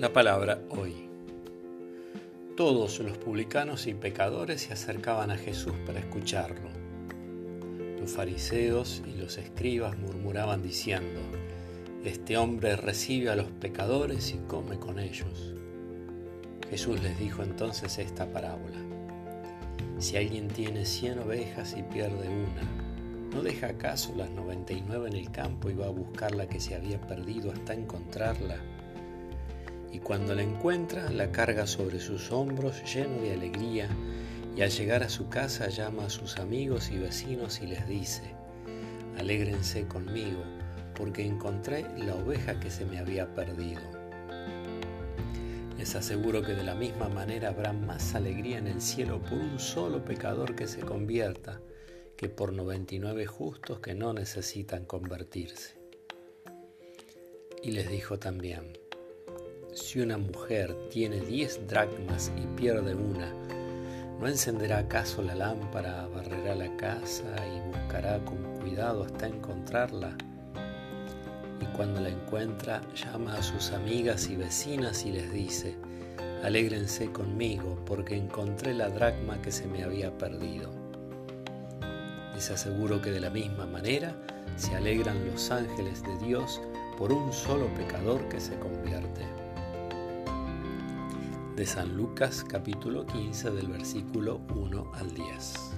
La palabra hoy. Todos los publicanos y pecadores se acercaban a Jesús para escucharlo. Los fariseos y los escribas murmuraban diciendo, Este hombre recibe a los pecadores y come con ellos. Jesús les dijo entonces esta parábola. Si alguien tiene cien ovejas y pierde una, ¿no deja acaso las noventa y nueve en el campo y va a buscar la que se había perdido hasta encontrarla? Y cuando la encuentra, la carga sobre sus hombros lleno de alegría, y al llegar a su casa llama a sus amigos y vecinos y les dice, Alégrense conmigo, porque encontré la oveja que se me había perdido. Les aseguro que de la misma manera habrá más alegría en el cielo por un solo pecador que se convierta que por 99 justos que no necesitan convertirse. Y les dijo también, si una mujer tiene 10 dracmas y pierde una, ¿no encenderá acaso la lámpara, barrerá la casa y buscará con cuidado hasta encontrarla? y cuando la encuentra llama a sus amigas y vecinas y les dice, alégrense conmigo porque encontré la dracma que se me había perdido. Les aseguro que de la misma manera se alegran los ángeles de Dios por un solo pecador que se convierte. De San Lucas capítulo 15 del versículo 1 al 10.